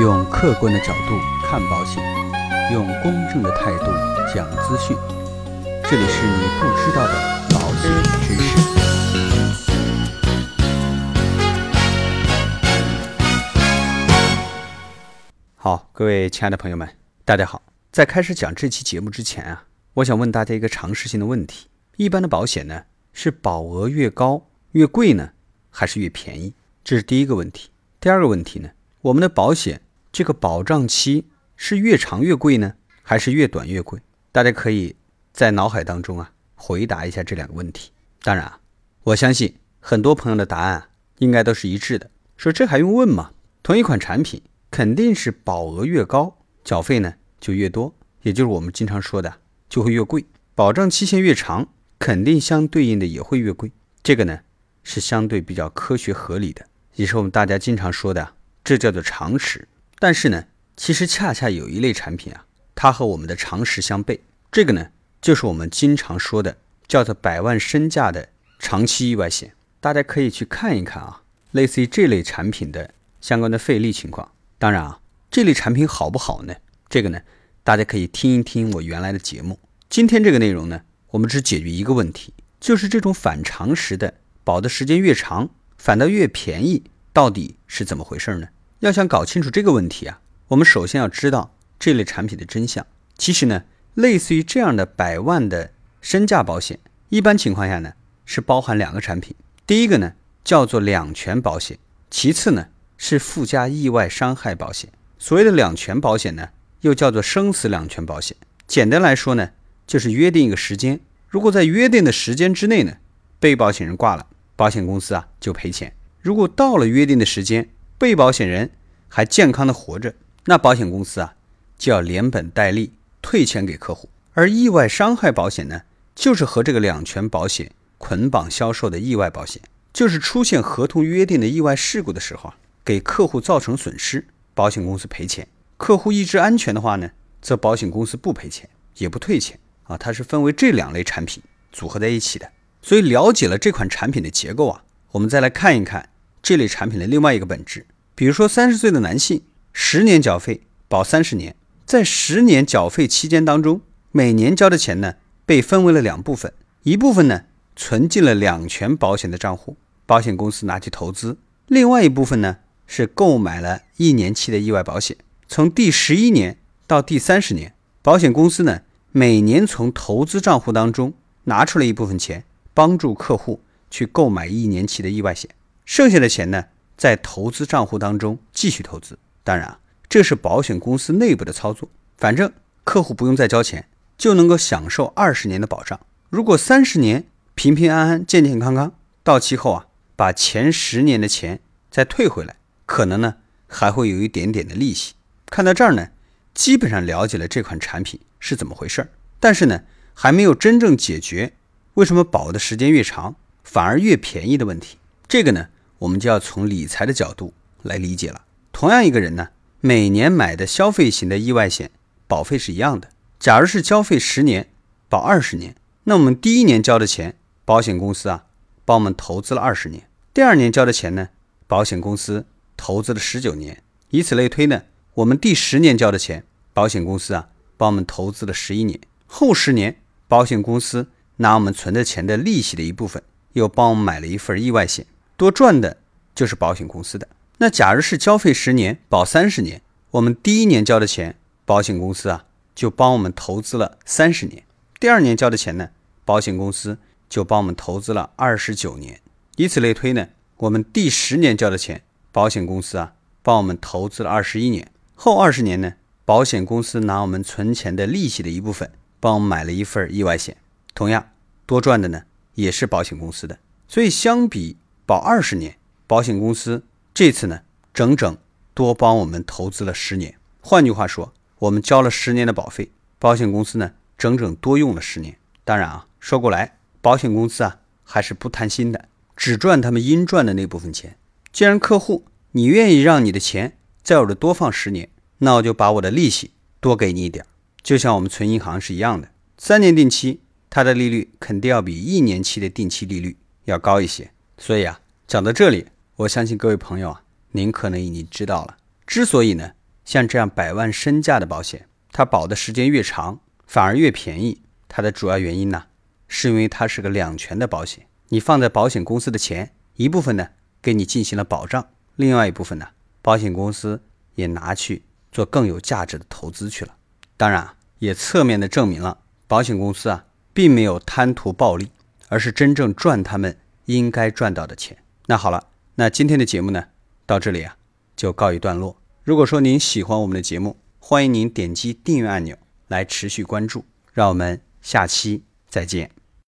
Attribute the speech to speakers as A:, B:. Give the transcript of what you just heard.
A: 用客观的角度看保险，用公正的态度讲资讯。这里是你不知道的保险知识。好，各位亲爱的朋友们，大家好。在开始讲这期节目之前啊，我想问大家一个常识性的问题：一般的保险呢，是保额越高越贵呢，还是越便宜？这是第一个问题。第二个问题呢，我们的保险这个保障期是越长越贵呢，还是越短越贵？大家可以在脑海当中啊回答一下这两个问题。当然啊，我相信很多朋友的答案啊应该都是一致的，说这还用问吗？同一款产品肯定是保额越高，缴费呢就越多，也就是我们经常说的就会越贵。保障期限越长，肯定相对应的也会越贵。这个呢是相对比较科学合理的。也是我们大家经常说的，这叫做常识。但是呢，其实恰恰有一类产品啊，它和我们的常识相悖。这个呢，就是我们经常说的叫做百万身价的长期意外险。大家可以去看一看啊，类似于这类产品的相关的费率情况。当然啊，这类产品好不好呢？这个呢，大家可以听一听我原来的节目。今天这个内容呢，我们只解决一个问题，就是这种反常识的保的时间越长。反倒越便宜，到底是怎么回事呢？要想搞清楚这个问题啊，我们首先要知道这类产品的真相。其实呢，类似于这样的百万的身价保险，一般情况下呢是包含两个产品。第一个呢叫做两全保险，其次呢是附加意外伤害保险。所谓的两全保险呢，又叫做生死两全保险。简单来说呢，就是约定一个时间，如果在约定的时间之内呢，被保险人挂了。保险公司啊就赔钱。如果到了约定的时间，被保险人还健康的活着，那保险公司啊就要连本带利退钱给客户。而意外伤害保险呢，就是和这个两全保险捆绑销售的意外保险，就是出现合同约定的意外事故的时候啊，给客户造成损失，保险公司赔钱。客户一直安全的话呢，则保险公司不赔钱也不退钱啊。它是分为这两类产品组合在一起的。所以了解了这款产品的结构啊，我们再来看一看这类产品的另外一个本质。比如说，三十岁的男性，十年缴费保三十年，在十年缴费期间当中，每年交的钱呢被分为了两部分，一部分呢存进了两全保险的账户，保险公司拿去投资；另外一部分呢是购买了一年期的意外保险。从第十一年到第三十年，保险公司呢每年从投资账户当中拿出了一部分钱。帮助客户去购买一年期的意外险，剩下的钱呢，在投资账户当中继续投资。当然啊，这是保险公司内部的操作，反正客户不用再交钱，就能够享受二十年的保障。如果三十年平平安安、健健康康，到期后啊，把前十年的钱再退回来，可能呢还会有一点点的利息。看到这儿呢，基本上了解了这款产品是怎么回事儿，但是呢，还没有真正解决。为什么保的时间越长，反而越便宜的问题？这个呢，我们就要从理财的角度来理解了。同样一个人呢，每年买的消费型的意外险保费是一样的。假如是交费十年，保二十年，那我们第一年交的钱，保险公司啊帮我们投资了二十年；第二年交的钱呢，保险公司投资了十九年。以此类推呢，我们第十年交的钱，保险公司啊帮我们投资了十一年。后十年，保险公司。拿我们存的钱的利息的一部分，又帮我们买了一份意外险，多赚的就是保险公司的。那假如是交费十年，保三十年，我们第一年交的钱，保险公司啊就帮我们投资了三十年；第二年交的钱呢，保险公司就帮我们投资了二十九年。以此类推呢，我们第十年交的钱，保险公司啊帮我们投资了二十一年。后二十年呢，保险公司拿我们存钱的利息的一部分，帮我们买了一份意外险。同样多赚的呢，也是保险公司的。所以相比保二十年，保险公司这次呢，整整多帮我们投资了十年。换句话说，我们交了十年的保费，保险公司呢，整整多用了十年。当然啊，说过来，保险公司啊，还是不贪心的，只赚他们应赚的那部分钱。既然客户你愿意让你的钱在我这多放十年，那我就把我的利息多给你一点，就像我们存银行是一样的，三年定期。它的利率肯定要比一年期的定期利率要高一些，所以啊，讲到这里，我相信各位朋友啊，您可能已经知道了，之所以呢像这样百万身价的保险，它保的时间越长，反而越便宜。它的主要原因呢，是因为它是个两全的保险。你放在保险公司的钱，一部分呢给你进行了保障，另外一部分呢，保险公司也拿去做更有价值的投资去了。当然，也侧面的证明了保险公司啊，并没有贪图暴利，而是真正赚他们应该赚到的钱。那好了，那今天的节目呢，到这里啊就告一段落。如果说您喜欢我们的节目，欢迎您点击订阅按钮来持续关注。让我们下期再见。